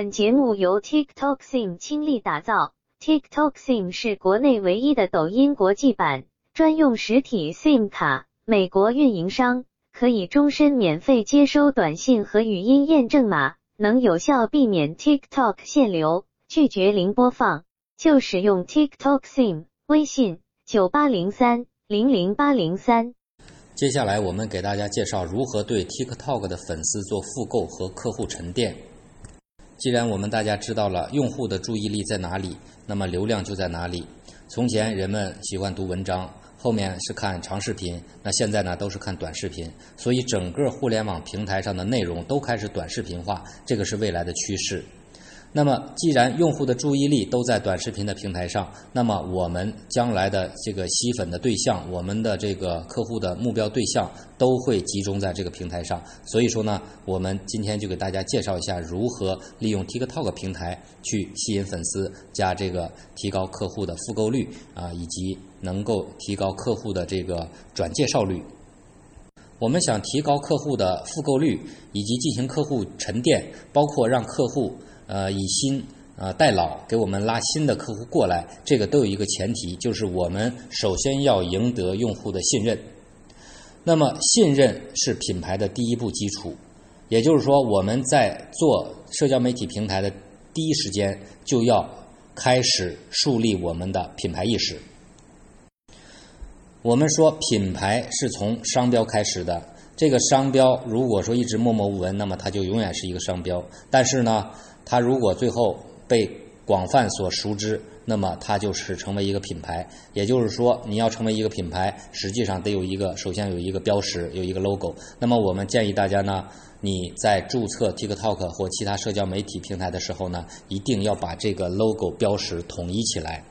本节目由 TikTok SIM 倾力打造。TikTok SIM 是国内唯一的抖音国际版专用实体 SIM 卡，美国运营商可以终身免费接收短信和语音验证码，能有效避免 TikTok 限流，拒绝零播放。就使用 TikTok SIM，微信九八零三零零八零三。接下来我们给大家介绍如何对 TikTok 的粉丝做复购和客户沉淀。既然我们大家知道了用户的注意力在哪里，那么流量就在哪里。从前人们喜欢读文章，后面是看长视频，那现在呢都是看短视频。所以整个互联网平台上的内容都开始短视频化，这个是未来的趋势。那么，既然用户的注意力都在短视频的平台上，那么我们将来的这个吸粉的对象，我们的这个客户的目标对象都会集中在这个平台上。所以说呢，我们今天就给大家介绍一下如何利用 TikTok 平台去吸引粉丝，加这个提高客户的复购率啊，以及能够提高客户的这个转介绍率。我们想提高客户的复购率，以及进行客户沉淀，包括让客户。呃，以新呃代老，给我们拉新的客户过来，这个都有一个前提，就是我们首先要赢得用户的信任。那么，信任是品牌的第一步基础，也就是说，我们在做社交媒体平台的第一时间，就要开始树立我们的品牌意识。我们说，品牌是从商标开始的，这个商标如果说一直默默无闻，那么它就永远是一个商标。但是呢，它如果最后被广泛所熟知，那么它就是成为一个品牌。也就是说，你要成为一个品牌，实际上得有一个，首先有一个标识，有一个 logo。那么我们建议大家呢，你在注册 TikTok 或其他社交媒体平台的时候呢，一定要把这个 logo 标识统一起来。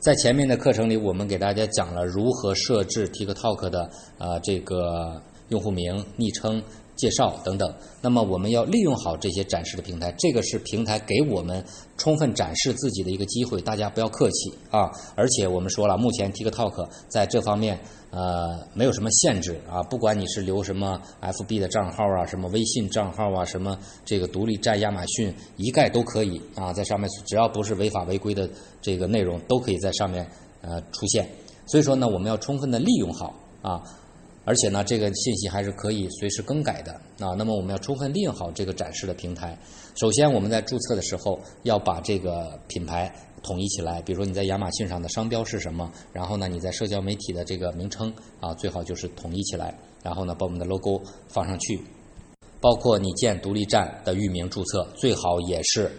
在前面的课程里，我们给大家讲了如何设置 TikTok 的啊这个用户名、昵称。介绍等等，那么我们要利用好这些展示的平台，这个是平台给我们充分展示自己的一个机会，大家不要客气啊！而且我们说了，目前 TikTok 在这方面呃没有什么限制啊，不管你是留什么 FB 的账号啊，什么微信账号啊，什么这个独立站亚马逊一概都可以啊，在上面只要不是违法违规的这个内容，都可以在上面呃出现。所以说呢，我们要充分的利用好啊。而且呢，这个信息还是可以随时更改的啊。那么我们要充分利用好这个展示的平台。首先，我们在注册的时候要把这个品牌统一起来。比如说你在亚马逊上的商标是什么，然后呢你在社交媒体的这个名称啊，最好就是统一起来。然后呢把我们的 logo 放上去，包括你建独立站的域名注册，最好也是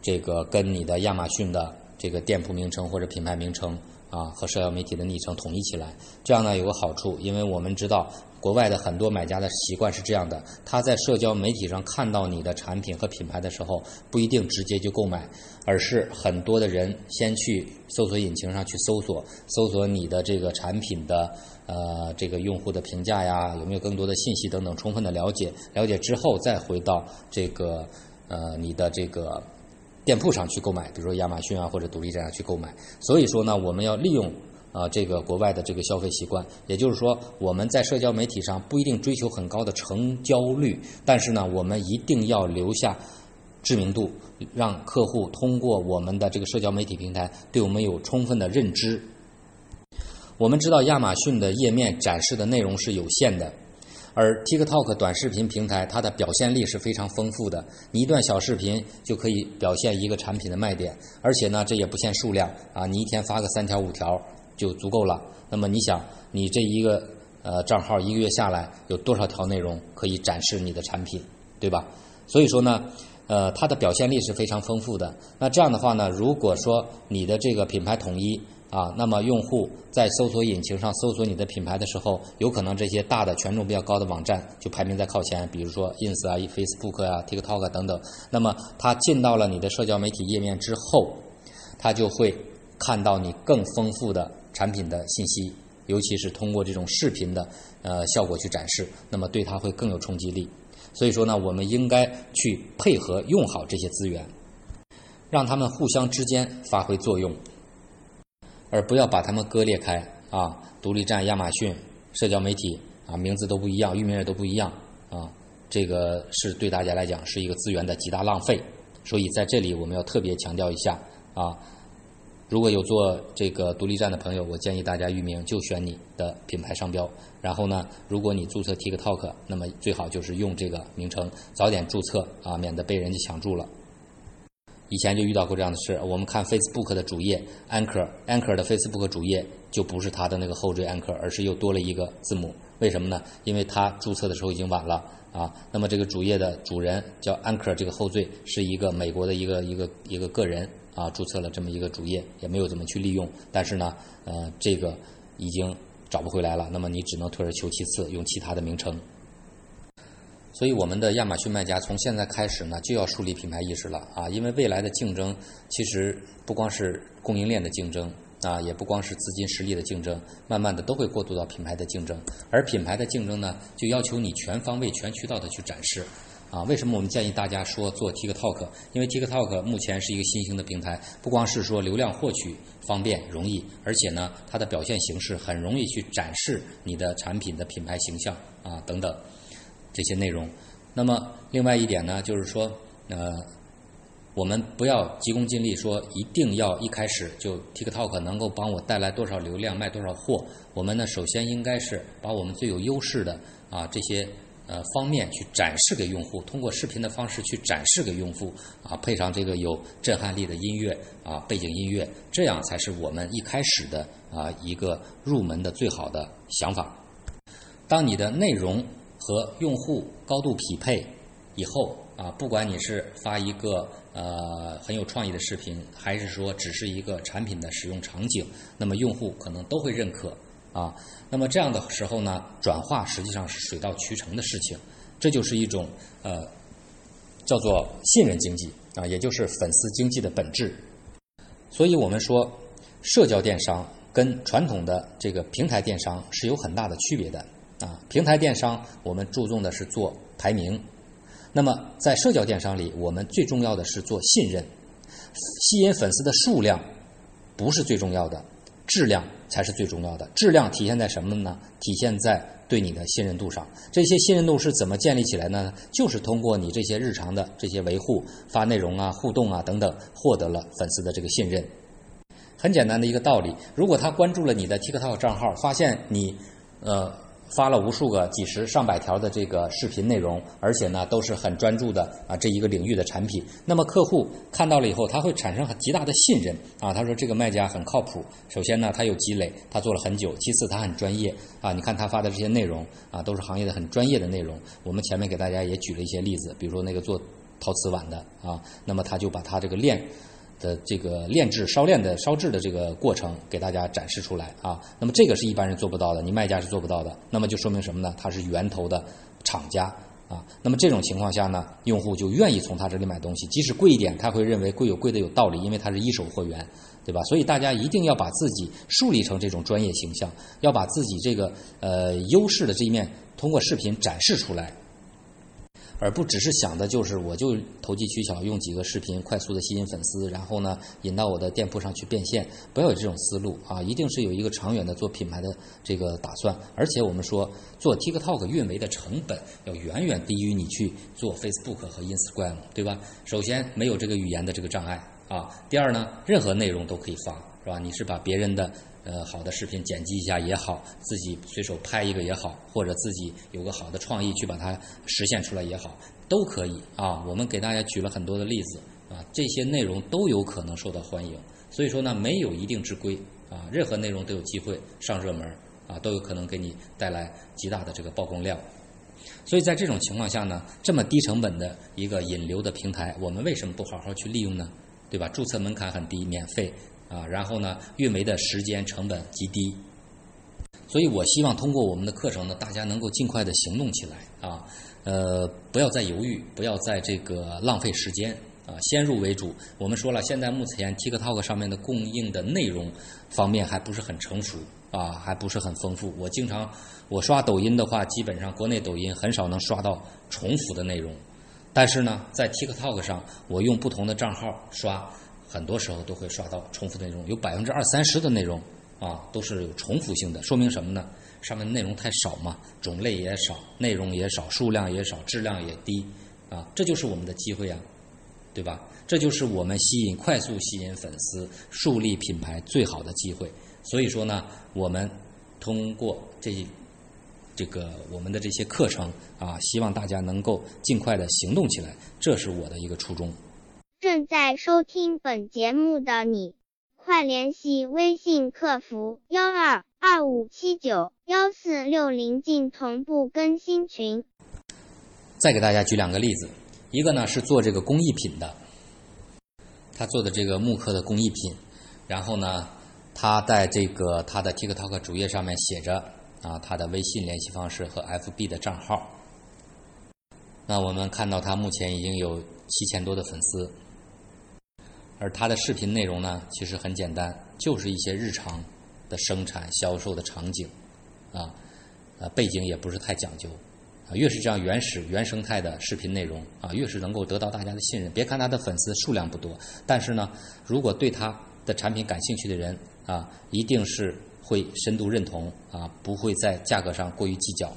这个跟你的亚马逊的这个店铺名称或者品牌名称。啊，和社交媒体的昵称统一起来，这样呢有个好处，因为我们知道国外的很多买家的习惯是这样的：他在社交媒体上看到你的产品和品牌的时候，不一定直接就购买，而是很多的人先去搜索引擎上去搜索，搜索你的这个产品的呃这个用户的评价呀，有没有更多的信息等等，充分的了解，了解之后再回到这个呃你的这个。店铺上去购买，比如说亚马逊啊或者独立站上去购买。所以说呢，我们要利用啊这个国外的这个消费习惯，也就是说我们在社交媒体上不一定追求很高的成交率，但是呢，我们一定要留下知名度，让客户通过我们的这个社交媒体平台对我们有充分的认知。我们知道亚马逊的页面展示的内容是有限的。而 TikTok 短视频平台，它的表现力是非常丰富的。你一段小视频就可以表现一个产品的卖点，而且呢，这也不限数量啊，你一天发个三条五条就足够了。那么你想，你这一个呃账号一个月下来有多少条内容可以展示你的产品，对吧？所以说呢，呃，它的表现力是非常丰富的。那这样的话呢，如果说你的这个品牌统一。啊，那么用户在搜索引擎上搜索你的品牌的时候，有可能这些大的权重比较高的网站就排名在靠前，比如说 ins 啊、Facebook 啊、TikTok 等等。那么他进到了你的社交媒体页面之后，他就会看到你更丰富的产品的信息，尤其是通过这种视频的呃效果去展示，那么对他会更有冲击力。所以说呢，我们应该去配合用好这些资源，让他们互相之间发挥作用。而不要把它们割裂开啊！独立站、亚马逊、社交媒体啊，名字都不一样，域名也都不一样啊。这个是对大家来讲是一个资源的极大浪费所以在这里我们要特别强调一下啊。如果有做这个独立站的朋友，我建议大家域名就选你的品牌商标。然后呢，如果你注册 TikTok，那么最好就是用这个名称，早点注册啊，免得被人家抢注了。以前就遇到过这样的事。我们看 Facebook 的主页，Anchor，Anchor 的 Facebook 主页就不是它的那个后缀 Anchor，而是又多了一个字母。为什么呢？因为它注册的时候已经晚了啊。那么这个主页的主人叫 Anchor，这个后缀是一个美国的一个一个一个个人。啊，注册了这么一个主页，也没有怎么去利用，但是呢，呃，这个已经找不回来了，那么你只能退而求其次，用其他的名称。所以，我们的亚马逊卖家从现在开始呢，就要树立品牌意识了啊，因为未来的竞争其实不光是供应链的竞争啊，也不光是资金实力的竞争，慢慢的都会过渡到品牌的竞争，而品牌的竞争呢，就要求你全方位、全渠道的去展示。啊，为什么我们建议大家说做 TikTok？因为 TikTok 目前是一个新兴的平台，不光是说流量获取方便容易，而且呢，它的表现形式很容易去展示你的产品的品牌形象啊等等这些内容。那么另外一点呢，就是说呃，我们不要急功近利，说一定要一开始就 TikTok 能够帮我带来多少流量卖多少货。我们呢，首先应该是把我们最有优势的啊这些。呃，方面去展示给用户，通过视频的方式去展示给用户，啊，配上这个有震撼力的音乐啊，背景音乐，这样才是我们一开始的啊一个入门的最好的想法。当你的内容和用户高度匹配以后啊，不管你是发一个呃很有创意的视频，还是说只是一个产品的使用场景，那么用户可能都会认可。啊，那么这样的时候呢，转化实际上是水到渠成的事情，这就是一种呃叫做信任经济啊，也就是粉丝经济的本质。所以我们说，社交电商跟传统的这个平台电商是有很大的区别的啊。平台电商我们注重的是做排名，那么在社交电商里，我们最重要的是做信任，吸引粉丝的数量不是最重要的。质量才是最重要的。质量体现在什么呢？体现在对你的信任度上。这些信任度是怎么建立起来呢？就是通过你这些日常的这些维护、发内容啊、互动啊等等，获得了粉丝的这个信任。很简单的一个道理，如果他关注了你的 TikTok 账号，发现你，呃。发了无数个几十上百条的这个视频内容，而且呢都是很专注的啊这一个领域的产品。那么客户看到了以后，他会产生很极大的信任啊。他说这个卖家很靠谱。首先呢，他有积累，他做了很久；其次他很专业啊。你看他发的这些内容啊，都是行业的很专业的内容。我们前面给大家也举了一些例子，比如说那个做陶瓷碗的啊，那么他就把他这个链。的这个炼制、烧炼的烧制的这个过程给大家展示出来啊，那么这个是一般人做不到的，你卖家是做不到的，那么就说明什么呢？它是源头的厂家啊，那么这种情况下呢，用户就愿意从他这里买东西，即使贵一点，他会认为贵有贵的有道理，因为他是一手货源，对吧？所以大家一定要把自己树立成这种专业形象，要把自己这个呃优势的这一面通过视频展示出来。而不只是想的就是我就投机取巧，用几个视频快速的吸引粉丝，然后呢引到我的店铺上去变现，不要有这种思路啊！一定是有一个长远的做品牌的这个打算。而且我们说做 TikTok 运维的成本要远远低于你去做 Facebook 和 Instagram，对吧？首先没有这个语言的这个障碍啊，第二呢，任何内容都可以发，是吧？你是把别人的。呃，好的视频剪辑一下也好，自己随手拍一个也好，或者自己有个好的创意去把它实现出来也好，都可以啊。我们给大家举了很多的例子啊，这些内容都有可能受到欢迎。所以说呢，没有一定之规啊，任何内容都有机会上热门啊，都有可能给你带来极大的这个曝光量。所以在这种情况下呢，这么低成本的一个引流的平台，我们为什么不好好去利用呢？对吧？注册门槛很低，免费。啊，然后呢，运维的时间成本极低，所以我希望通过我们的课程呢，大家能够尽快的行动起来啊，呃，不要再犹豫，不要在这个浪费时间啊，先入为主。我们说了，现在目前 TikTok 上面的供应的内容方面还不是很成熟啊，还不是很丰富。我经常我刷抖音的话，基本上国内抖音很少能刷到重复的内容，但是呢，在 TikTok 上，我用不同的账号刷。很多时候都会刷到重复内容，有百分之二三十的内容啊都是有重复性的，说明什么呢？上面内容太少嘛，种类也少，内容也少，数量也少，质量也低啊，这就是我们的机会啊！对吧？这就是我们吸引快速吸引粉丝、树立品牌最好的机会。所以说呢，我们通过这这个我们的这些课程啊，希望大家能够尽快的行动起来，这是我的一个初衷。正在收听本节目的你，快联系微信客服幺二二五七九幺四六零进同步更新群。再给大家举两个例子，一个呢是做这个工艺品的，他做的这个木刻的工艺品，然后呢。他在这个他的 TikTok 主页上面写着啊，他的微信联系方式和 FB 的账号。那我们看到他目前已经有七千多的粉丝，而他的视频内容呢，其实很简单，就是一些日常的生产、销售的场景，啊，呃，背景也不是太讲究，啊，越是这样原始、原生态的视频内容啊，越是能够得到大家的信任。别看他的粉丝数量不多，但是呢，如果对他的产品感兴趣的人，啊，一定是会深度认同啊，不会在价格上过于计较。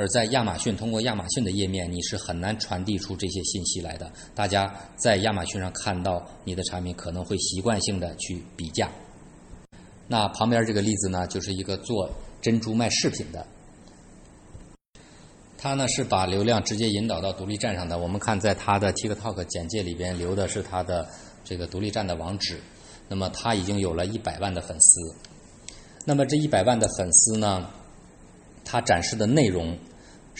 而在亚马逊，通过亚马逊的页面，你是很难传递出这些信息来的。大家在亚马逊上看到你的产品，可能会习惯性的去比价。那旁边这个例子呢，就是一个做珍珠卖饰品的，他呢是把流量直接引导到独立站上的。我们看在他的 TikTok 简介里边留的是他的这个独立站的网址。那么他已经有了一百万的粉丝，那么这一百万的粉丝呢，他展示的内容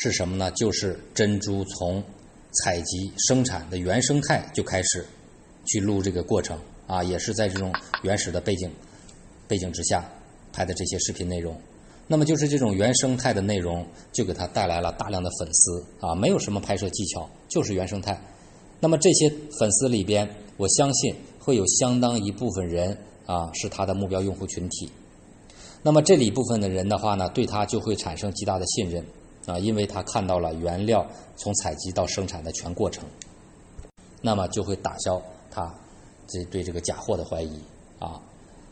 是什么呢？就是珍珠从采集生产的原生态就开始去录这个过程啊，也是在这种原始的背景背景之下拍的这些视频内容。那么就是这种原生态的内容，就给他带来了大量的粉丝啊，没有什么拍摄技巧，就是原生态。那么这些粉丝里边，我相信。会有相当一部分人啊是他的目标用户群体，那么这里部分的人的话呢，对他就会产生极大的信任啊，因为他看到了原料从采集到生产的全过程，那么就会打消他这对这个假货的怀疑啊，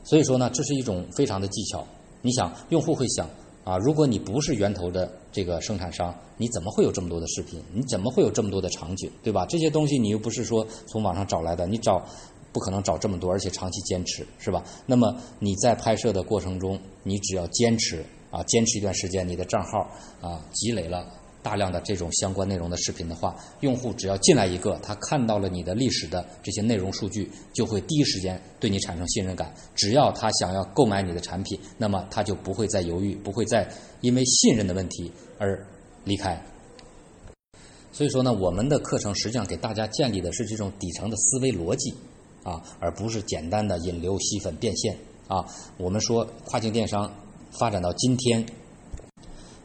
所以说呢，这是一种非常的技巧。你想，用户会想啊，如果你不是源头的这个生产商，你怎么会有这么多的视频？你怎么会有这么多的场景？对吧？这些东西你又不是说从网上找来的，你找。不可能找这么多，而且长期坚持，是吧？那么你在拍摄的过程中，你只要坚持啊，坚持一段时间，你的账号啊积累了大量的这种相关内容的视频的话，用户只要进来一个，他看到了你的历史的这些内容数据，就会第一时间对你产生信任感。只要他想要购买你的产品，那么他就不会再犹豫，不会再因为信任的问题而离开。所以说呢，我们的课程实际上给大家建立的是这种底层的思维逻辑。啊，而不是简单的引流、吸粉、变现啊。我们说跨境电商发展到今天，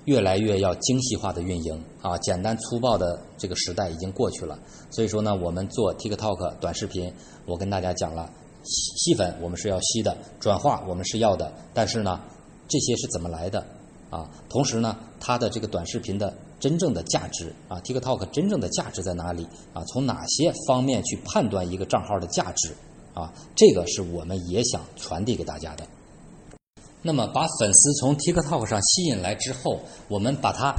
越来越要精细化的运营啊，简单粗暴的这个时代已经过去了。所以说呢，我们做 TikTok 短视频，我跟大家讲了，吸粉我们是要吸的，转化我们是要的，但是呢，这些是怎么来的？啊，同时呢，它的这个短视频的真正的价值啊，TikTok 真正的价值在哪里啊？从哪些方面去判断一个账号的价值啊？这个是我们也想传递给大家的。那么，把粉丝从 TikTok 上吸引来之后，我们把它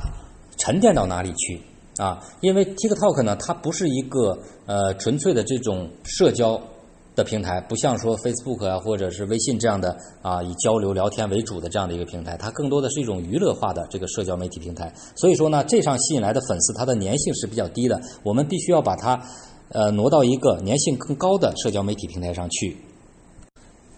沉淀到哪里去啊？因为 TikTok 呢，它不是一个呃纯粹的这种社交。的平台不像说 Facebook 啊，或者是微信这样的啊，以交流聊天为主的这样的一个平台，它更多的是一种娱乐化的这个社交媒体平台。所以说呢，这上吸引来的粉丝，它的粘性是比较低的。我们必须要把它呃挪到一个粘性更高的社交媒体平台上去。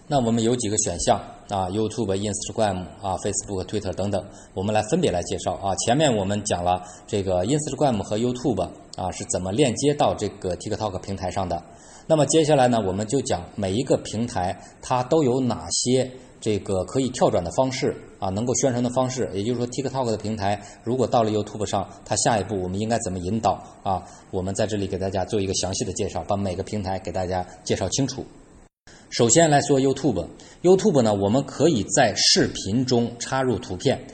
那我们有几个选项啊，YouTube、Instagram 啊、Facebook、Twitter 等等，我们来分别来介绍啊。前面我们讲了这个 Instagram 和 YouTube 啊是怎么链接到这个 TikTok 平台上的。那么接下来呢，我们就讲每一个平台它都有哪些这个可以跳转的方式啊，能够宣传的方式。也就是说，TikTok 的平台如果到了 YouTube 上，它下一步我们应该怎么引导啊？我们在这里给大家做一个详细的介绍，把每个平台给大家介绍清楚。首先来说 YouTube，YouTube 呢，我们可以在视频中插入图片，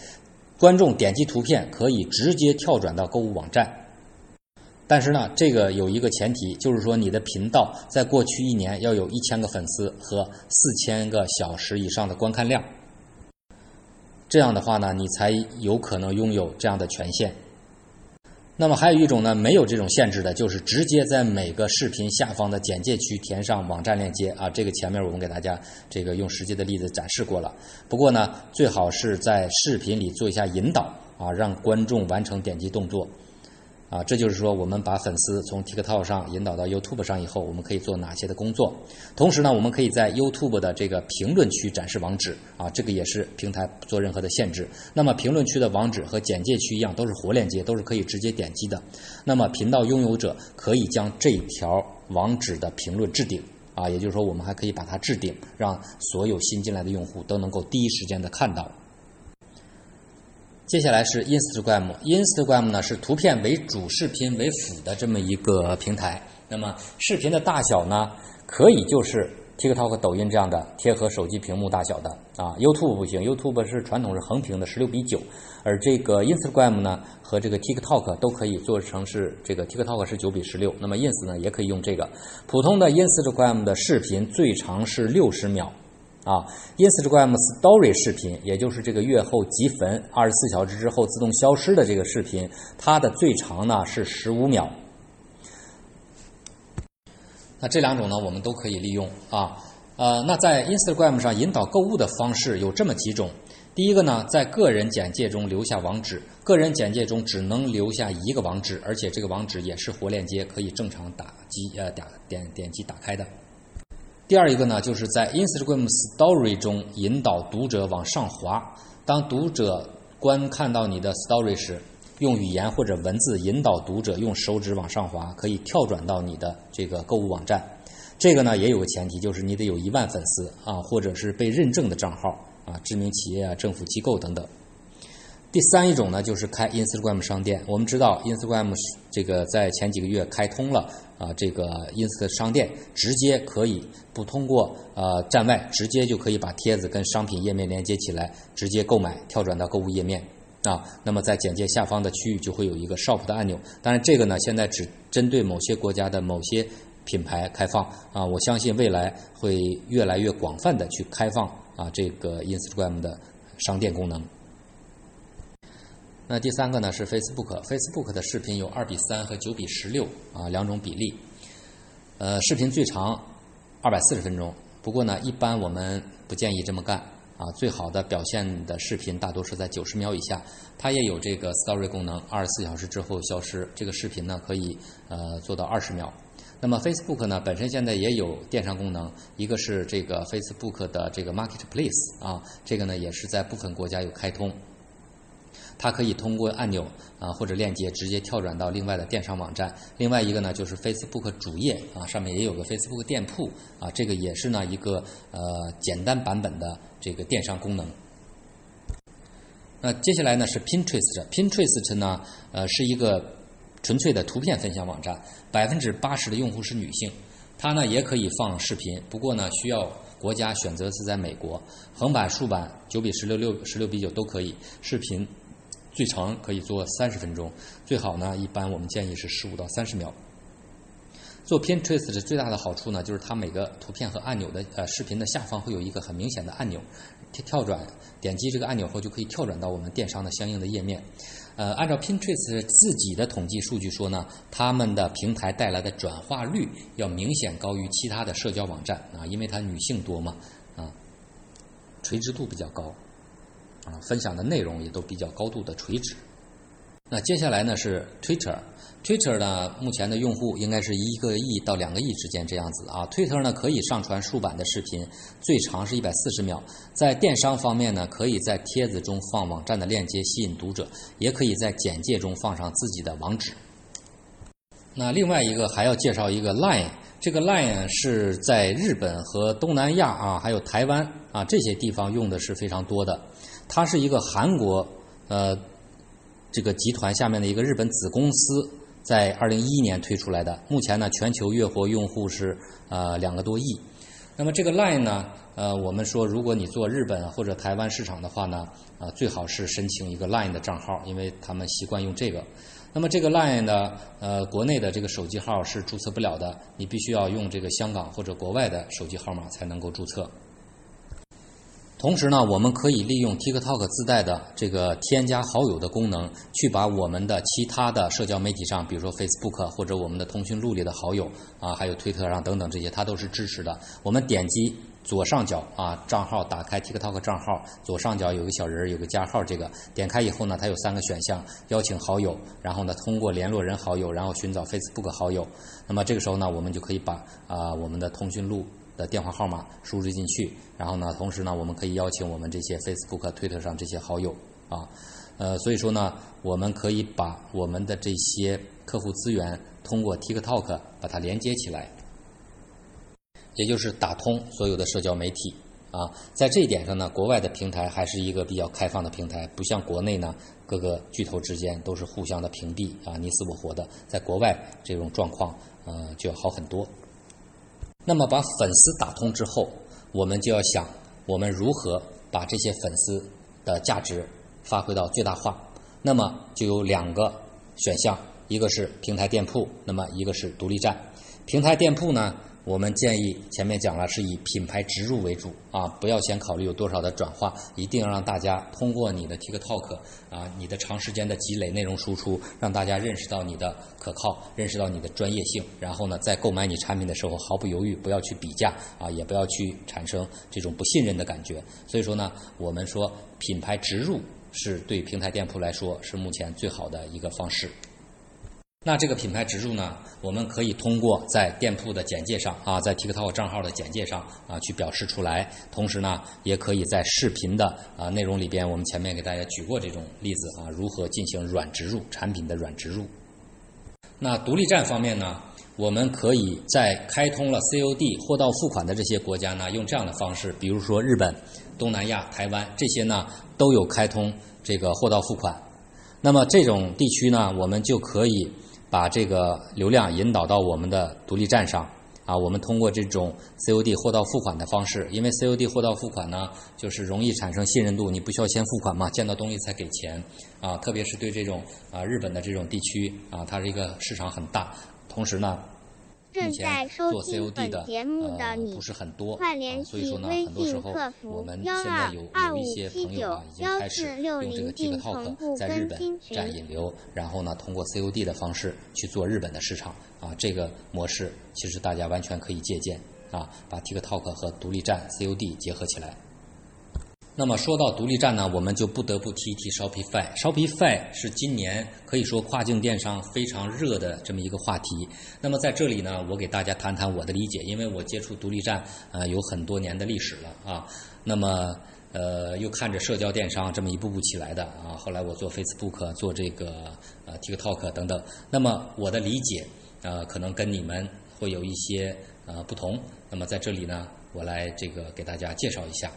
观众点击图片可以直接跳转到购物网站。但是呢，这个有一个前提，就是说你的频道在过去一年要有一千个粉丝和四千个小时以上的观看量，这样的话呢，你才有可能拥有这样的权限。那么还有一种呢，没有这种限制的，就是直接在每个视频下方的简介区填上网站链接啊。这个前面我们给大家这个用实际的例子展示过了。不过呢，最好是在视频里做一下引导啊，让观众完成点击动作。啊，这就是说，我们把粉丝从 TikTok 上引导到 YouTube 上以后，我们可以做哪些的工作？同时呢，我们可以在 YouTube 的这个评论区展示网址啊，这个也是平台不做任何的限制。那么评论区的网址和简介区一样，都是活链接，都是可以直接点击的。那么频道拥有者可以将这条网址的评论置顶啊，也就是说，我们还可以把它置顶，让所有新进来的用户都能够第一时间的看到。接下来是 Instagram，Instagram 呢是图片为主、视频为辅的这么一个平台。那么视频的大小呢，可以就是 TikTok、抖音这样的贴合手机屏幕大小的啊。YouTube 不行，YouTube 是传统是横屏的十六比九，而这个 Instagram 呢和这个 TikTok 都可以做成是这个 TikTok 是九比十六，那么 Ins 呢也可以用这个。普通的 Instagram 的视频最长是六十秒。啊，Instagram Story 视频，也就是这个月后即焚，二十四小时之后自动消失的这个视频，它的最长呢是十五秒。那这两种呢，我们都可以利用啊。呃，那在 Instagram 上引导购物的方式有这么几种。第一个呢，在个人简介中留下网址，个人简介中只能留下一个网址，而且这个网址也是活链接，可以正常打击呃点点点击打开的。第二一个呢，就是在 Instagram Story 中引导读者往上滑。当读者观看到你的 Story 时，用语言或者文字引导读者用手指往上滑，可以跳转到你的这个购物网站。这个呢，也有个前提，就是你得有一万粉丝啊，或者是被认证的账号啊，知名企业啊、政府机构等等。第三一种呢，就是开 Instagram 商店。我们知道 Instagram 这个在前几个月开通了啊，这个 Instagram 商店，直接可以不通过呃站外，直接就可以把帖子跟商品页面连接起来，直接购买，跳转到购物页面啊。那么在简介下方的区域就会有一个 Shop 的按钮。当然，这个呢现在只针对某些国家的某些品牌开放啊。我相信未来会越来越广泛的去开放啊这个 Instagram 的商店功能。那第三个呢是 Facebook，Facebook 的视频有二比三和九比十六啊两种比例，呃，视频最长二百四十分钟。不过呢，一般我们不建议这么干啊。最好的表现的视频大多是在九十秒以下。它也有这个 Story 功能，二十四小时之后消失。这个视频呢可以呃做到二十秒。那么 Facebook 呢本身现在也有电商功能，一个是这个 Facebook 的这个 Marketplace 啊，这个呢也是在部分国家有开通。它可以通过按钮啊或者链接直接跳转到另外的电商网站。另外一个呢，就是 Facebook 主页啊，上面也有个 Facebook 店铺啊，这个也是呢一个呃简单版本的这个电商功能。那接下来呢是 Pinterest，Pinterest 呢呃是一个纯粹的图片分享网站，百分之八十的用户是女性。它呢也可以放视频，不过呢需要国家选择是在美国，横版、竖版、九比十六、六十六比九都可以，视频。最长可以做三十分钟，最好呢，一般我们建议是十五到三十秒。做 Pinterest 的最大的好处呢，就是它每个图片和按钮的呃视频的下方会有一个很明显的按钮，跳跳转，点击这个按钮后就可以跳转到我们电商的相应的页面。呃，按照 Pinterest 自己的统计数据说呢，他们的平台带来的转化率要明显高于其他的社交网站啊，因为它女性多嘛，啊，垂直度比较高。啊，分享的内容也都比较高度的垂直。那接下来呢是 Twitter，Twitter 呢目前的用户应该是一个亿到两个亿之间这样子啊。Twitter 呢可以上传竖版的视频，最长是一百四十秒。在电商方面呢，可以在帖子中放网站的链接吸引读者，也可以在简介中放上自己的网址。那另外一个还要介绍一个 Line，这个 Line 是在日本和东南亚啊，还有台湾啊这些地方用的是非常多的。它是一个韩国呃这个集团下面的一个日本子公司，在二零一一年推出来的。目前呢，全球月活用户是呃两个多亿。那么这个 Line 呢，呃，我们说如果你做日本或者台湾市场的话呢，啊，最好是申请一个 Line 的账号，因为他们习惯用这个。那么这个 Line 呢，呃，国内的这个手机号是注册不了的，你必须要用这个香港或者国外的手机号码才能够注册。同时呢，我们可以利用 TikTok 自带的这个添加好友的功能，去把我们的其他的社交媒体上，比如说 Facebook 或者我们的通讯录里的好友啊，还有推特上等等这些，它都是支持的。我们点击左上角啊，账号打开 TikTok 账号，左上角有个小人儿，有个加号，这个点开以后呢，它有三个选项：邀请好友，然后呢，通过联络人好友，然后寻找 Facebook 好友。那么这个时候呢，我们就可以把啊我们的通讯录。的电话号码输入进去，然后呢，同时呢，我们可以邀请我们这些 Facebook、Twitter 上这些好友啊，呃，所以说呢，我们可以把我们的这些客户资源通过 TikTok 把它连接起来，也就是打通所有的社交媒体啊。在这一点上呢，国外的平台还是一个比较开放的平台，不像国内呢，各个巨头之间都是互相的屏蔽啊，你死我活的。在国外这种状况呃就要好很多。那么把粉丝打通之后，我们就要想，我们如何把这些粉丝的价值发挥到最大化？那么就有两个选项，一个是平台店铺，那么一个是独立站。平台店铺呢？我们建议前面讲了，是以品牌植入为主啊，不要先考虑有多少的转化，一定要让大家通过你的 TikTok 啊，你的长时间的积累内容输出，让大家认识到你的可靠，认识到你的专业性，然后呢，在购买你产品的时候毫不犹豫，不要去比价啊，也不要去产生这种不信任的感觉。所以说呢，我们说品牌植入是对平台店铺来说是目前最好的一个方式。那这个品牌植入呢，我们可以通过在店铺的简介上啊，在 TikTok 账号的简介上啊去表示出来。同时呢，也可以在视频的啊内容里边，我们前面给大家举过这种例子啊，如何进行软植入产品的软植入。那独立站方面呢，我们可以在开通了 COD 货到付款的这些国家呢，用这样的方式，比如说日本、东南亚、台湾这些呢，都有开通这个货到付款。那么这种地区呢，我们就可以。把这个流量引导到我们的独立站上啊，我们通过这种 COD 货到付款的方式，因为 COD 货到付款呢，就是容易产生信任度，你不需要先付款嘛，见到东西才给钱啊，特别是对这种啊日本的这种地区啊，它是一个市场很大，同时呢。正在收听本节目的你，快联系微信客服幺二二五七九幺四六零进同步更新群。站引流，然后呢，通过 COD 的方式去做日本的市场啊，这个模式其实大家完全可以借鉴啊，把 TikTok 和独立站 COD 结合起来。那么说到独立站呢，我们就不得不提一提 Shopify。Shopify 是今年可以说跨境电商非常热的这么一个话题。那么在这里呢，我给大家谈谈我的理解，因为我接触独立站呃有很多年的历史了啊。那么呃又看着社交电商这么一步步起来的啊，后来我做 Facebook 做这个呃 TikTok 等等。那么我的理解呃可能跟你们会有一些呃不同。那么在这里呢，我来这个给大家介绍一下。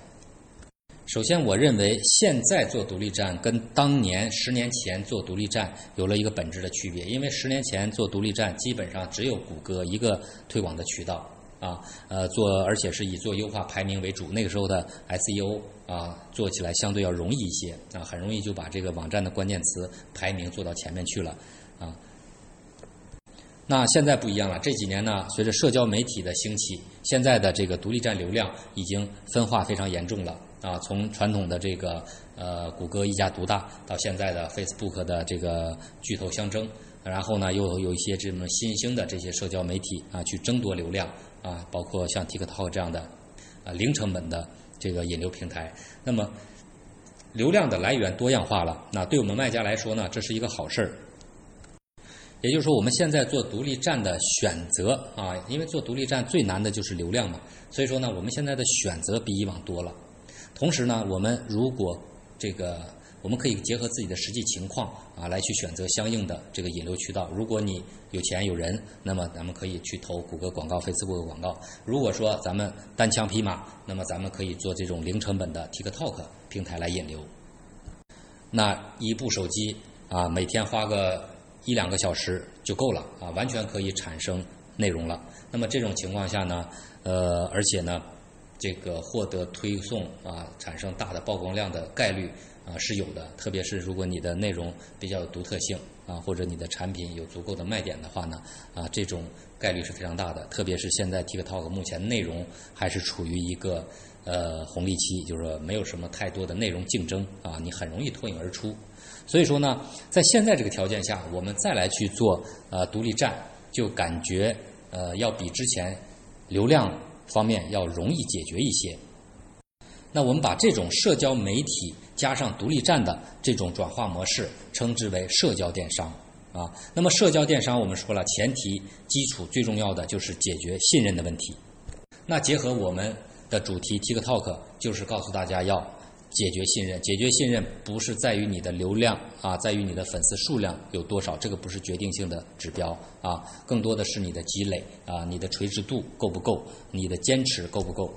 首先，我认为现在做独立站跟当年十年前做独立站有了一个本质的区别。因为十年前做独立站基本上只有谷歌一个推广的渠道啊，呃，做而且是以做优化排名为主。那个时候的 SEO 啊，做起来相对要容易一些啊，很容易就把这个网站的关键词排名做到前面去了啊。那现在不一样了，这几年呢，随着社交媒体的兴起，现在的这个独立站流量已经分化非常严重了。啊，从传统的这个呃谷歌一家独大，到现在的 Facebook 的这个巨头相争，然后呢又有一些这么新兴的这些社交媒体啊去争夺流量啊，包括像 TikTok 这样的啊零成本的这个引流平台，那么流量的来源多样化了，那对我们卖家来说呢，这是一个好事儿。也就是说，我们现在做独立站的选择啊，因为做独立站最难的就是流量嘛，所以说呢，我们现在的选择比以往多了。同时呢，我们如果这个，我们可以结合自己的实际情况啊，来去选择相应的这个引流渠道。如果你有钱有人，那么咱们可以去投谷歌广告、Facebook 广告。如果说咱们单枪匹马，那么咱们可以做这种零成本的 TikTok 平台来引流。那一部手机啊，每天花个一两个小时就够了啊，完全可以产生内容了。那么这种情况下呢，呃，而且呢。这个获得推送啊，产生大的曝光量的概率啊是有的，特别是如果你的内容比较有独特性啊，或者你的产品有足够的卖点的话呢，啊，这种概率是非常大的。特别是现在 TikTok 目前内容还是处于一个呃红利期，就是说没有什么太多的内容竞争啊，你很容易脱颖而出。所以说呢，在现在这个条件下，我们再来去做呃独立站，就感觉呃要比之前流量方面要容易解决一些。那我们把这种社交媒体加上独立站的这种转化模式，称之为社交电商啊。那么社交电商我们说了，前提基础最重要的就是解决信任的问题。那结合我们的主题 TikTok，就是告诉大家要解决信任。解决信任不是在于你的流量啊，在于你的粉丝数量有多少，这个不是决定性的指标啊，更多的是你的积累啊，你的垂直度够不够，你的坚持够不够。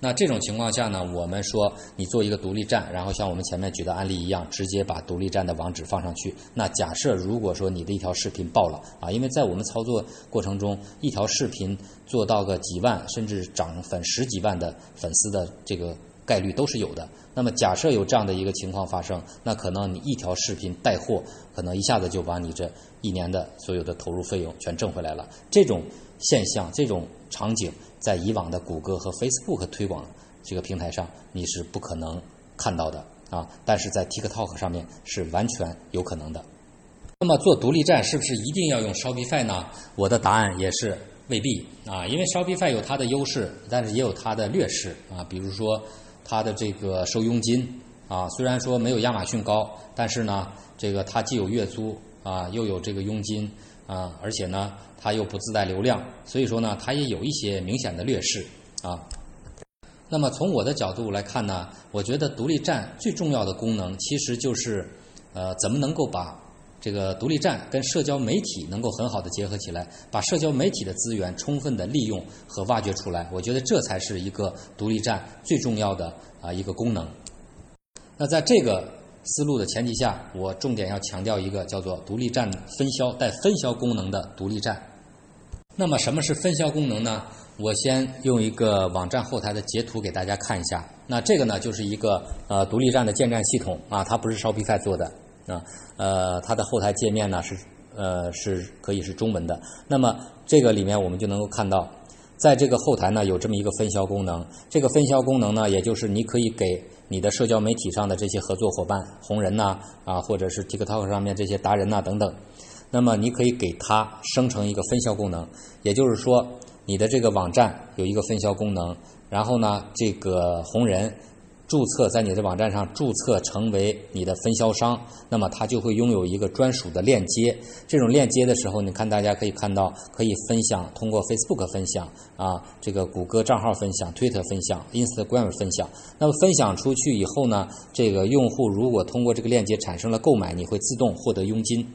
那这种情况下呢，我们说你做一个独立站，然后像我们前面举的案例一样，直接把独立站的网址放上去。那假设如果说你的一条视频爆了啊，因为在我们操作过程中，一条视频做到个几万甚至涨粉十几万的粉丝的这个概率都是有的。那么假设有这样的一个情况发生，那可能你一条视频带货，可能一下子就把你这一年的所有的投入费用全挣回来了。这种现象，这种场景。在以往的谷歌和 Facebook 推广这个平台上，你是不可能看到的啊。但是在 TikTok 上面是完全有可能的。那么做独立站是不是一定要用 Shopify 呢？我的答案也是未必啊，因为 Shopify 有它的优势，但是也有它的劣势啊。比如说它的这个收佣金啊，虽然说没有亚马逊高，但是呢，这个它既有月租啊，又有这个佣金。啊，而且呢，它又不自带流量，所以说呢，它也有一些明显的劣势啊。那么从我的角度来看呢，我觉得独立站最重要的功能其实就是，呃，怎么能够把这个独立站跟社交媒体能够很好的结合起来，把社交媒体的资源充分的利用和挖掘出来，我觉得这才是一个独立站最重要的啊一个功能。那在这个。思路的前提下，我重点要强调一个叫做独立站分销带分销功能的独立站。那么什么是分销功能呢？我先用一个网站后台的截图给大家看一下。那这个呢就是一个呃独立站的建站系统啊，它不是烧皮菜做的啊，呃，它的后台界面呢是呃是可以是中文的。那么这个里面我们就能够看到。在这个后台呢，有这么一个分销功能。这个分销功能呢，也就是你可以给你的社交媒体上的这些合作伙伴、红人呐啊，或者是 TikTok 上面这些达人呐等等，那么你可以给他生成一个分销功能。也就是说，你的这个网站有一个分销功能，然后呢，这个红人。注册在你的网站上注册成为你的分销商，那么他就会拥有一个专属的链接。这种链接的时候，你看大家可以看到，可以分享，通过 Facebook 分享啊，这个谷歌账号分享、Twitter 分享、Instagram 分享。那么分享出去以后呢，这个用户如果通过这个链接产生了购买，你会自动获得佣金。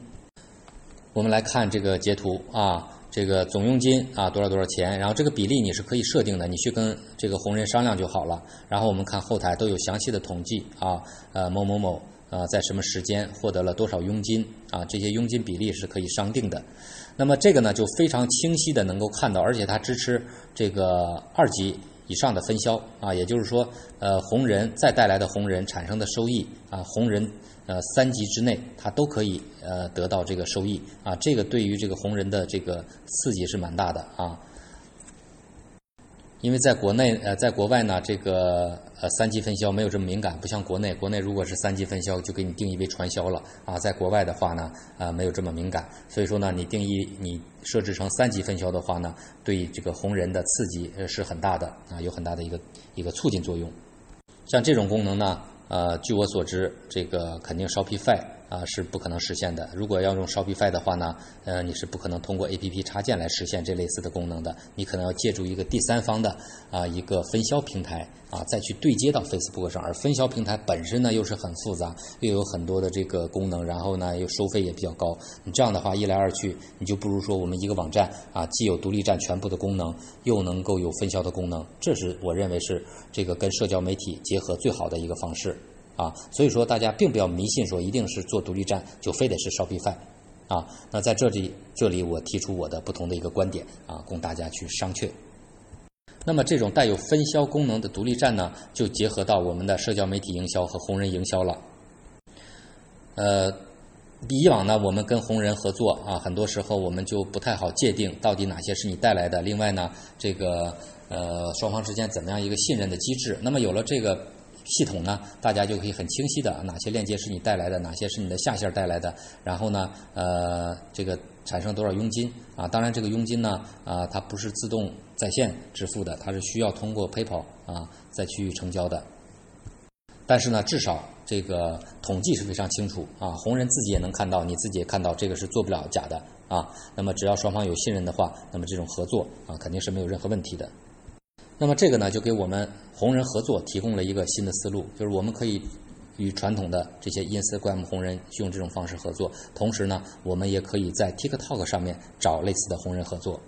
我们来看这个截图啊。这个总佣金啊多少多少钱？然后这个比例你是可以设定的，你去跟这个红人商量就好了。然后我们看后台都有详细的统计啊，呃某某某呃在什么时间获得了多少佣金啊？这些佣金比例是可以商定的。那么这个呢就非常清晰的能够看到，而且它支持这个二级以上的分销啊，也就是说呃红人再带来的红人产生的收益啊红人。呃，三级之内，它都可以呃得到这个收益啊，这个对于这个红人的这个刺激是蛮大的啊。因为在国内呃，在国外呢，这个呃三级分销没有这么敏感，不像国内，国内如果是三级分销，就给你定义为传销了啊。在国外的话呢，啊没有这么敏感，所以说呢，你定义你设置成三级分销的话呢，对这个红人的刺激是很大的啊，有很大的一个一个促进作用。像这种功能呢。呃，据我所知，这个肯定烧皮坏啊是不可能实现的。如果要用 Shopify 的话呢，呃，你是不可能通过 APP 插件来实现这类似的功能的。你可能要借助一个第三方的啊一个分销平台啊，再去对接到 Facebook 上。而分销平台本身呢又是很复杂，又有很多的这个功能，然后呢又收费也比较高。你这样的话一来二去，你就不如说我们一个网站啊，既有独立站全部的功能，又能够有分销的功能。这是我认为是这个跟社交媒体结合最好的一个方式。啊，所以说大家并不要迷信说一定是做独立站就非得是 Shopify，啊，那在这里这里我提出我的不同的一个观点啊，供大家去商榷。那么这种带有分销功能的独立站呢，就结合到我们的社交媒体营销和红人营销了。呃，以往呢，我们跟红人合作啊，很多时候我们就不太好界定到底哪些是你带来的。另外呢，这个呃双方之间怎么样一个信任的机制？那么有了这个系统呢，大家就可以很清晰的哪些链接是你带来的，哪些是你的下线带来的。然后呢，呃，这个产生多少佣金啊？当然这个佣金呢，啊，它不是自动在线支付的，它是需要通过 PayPal 啊再去成交的。但是呢，至少这个统计是非常清楚啊，红人自己也能看到，你自己也看到，这个是做不了假的啊。那么只要双方有信任的话，那么这种合作啊肯定是没有任何问题的。那么这个呢，就给我们红人合作提供了一个新的思路，就是我们可以与传统的这些 Instagram 红人用这种方式合作，同时呢，我们也可以在 TikTok 上面找类似的红人合作。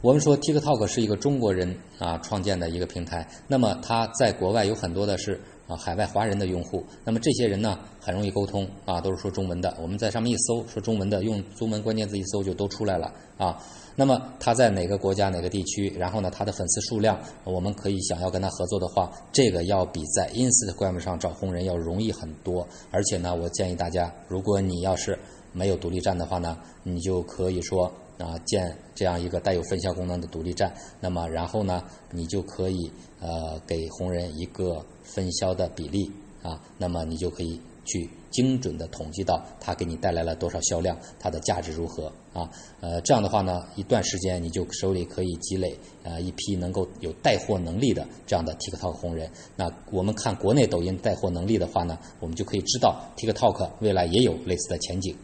我们说 TikTok 是一个中国人啊创建的一个平台，那么它在国外有很多的是。啊，海外华人的用户，那么这些人呢，很容易沟通啊，都是说中文的。我们在上面一搜，说中文的，用中文关键字一搜就都出来了啊。那么他在哪个国家、哪个地区？然后呢，他的粉丝数量，我们可以想要跟他合作的话，这个要比在 Instagram 上找红人要容易很多。而且呢，我建议大家，如果你要是没有独立站的话呢，你就可以说啊，建这样一个带有分销功能的独立站。那么然后呢，你就可以呃给红人一个。分销的比例啊，那么你就可以去精准的统计到它给你带来了多少销量，它的价值如何啊？呃，这样的话呢，一段时间你就手里可以积累啊一批能够有带货能力的这样的 TikTok 红人。那我们看国内抖音带货能力的话呢，我们就可以知道 TikTok 未来也有类似的前景。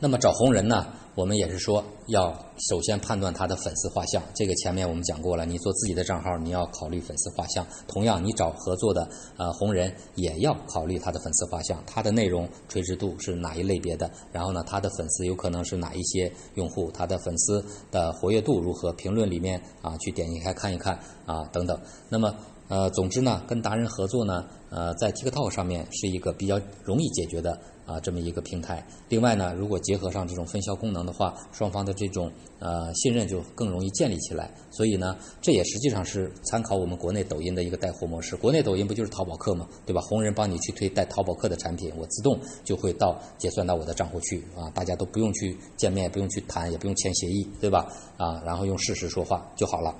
那么找红人呢？我们也是说要首先判断他的粉丝画像，这个前面我们讲过了。你做自己的账号，你要考虑粉丝画像。同样，你找合作的呃红人也要考虑他的粉丝画像，他的内容垂直度是哪一类别的？然后呢，他的粉丝有可能是哪一些用户？他的粉丝的活跃度如何？评论里面啊去点一开看一看啊等等。那么呃，总之呢，跟达人合作呢，呃，在 TikTok 上面是一个比较容易解决的。啊，这么一个平台。另外呢，如果结合上这种分销功能的话，双方的这种呃信任就更容易建立起来。所以呢，这也实际上是参考我们国内抖音的一个带货模式。国内抖音不就是淘宝客吗？对吧？红人帮你去推带淘宝客的产品，我自动就会到结算到我的账户去啊，大家都不用去见面，也不用去谈，也不用签协议，对吧？啊，然后用事实说话就好了。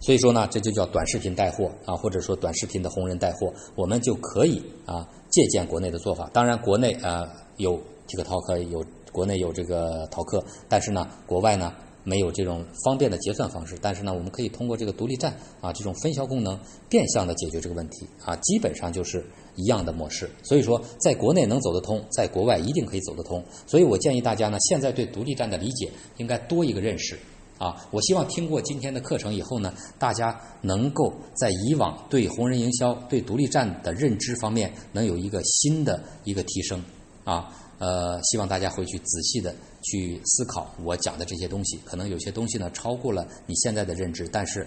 所以说呢，这就叫短视频带货啊，或者说短视频的红人带货，我们就可以啊借鉴国内的做法。当然，国内啊有 TikTok，有国内有这个淘客，但是呢，国外呢没有这种方便的结算方式。但是呢，我们可以通过这个独立站啊这种分销功能，变相的解决这个问题啊，基本上就是一样的模式。所以说，在国内能走得通，在国外一定可以走得通。所以我建议大家呢，现在对独立站的理解应该多一个认识。啊，我希望听过今天的课程以后呢，大家能够在以往对红人营销、对独立站的认知方面，能有一个新的一个提升。啊，呃，希望大家回去仔细的去思考我讲的这些东西。可能有些东西呢超过了你现在的认知，但是，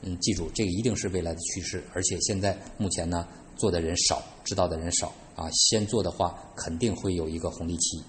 嗯，记住这个一定是未来的趋势。而且现在目前呢，做的人少，知道的人少。啊，先做的话肯定会有一个红利期。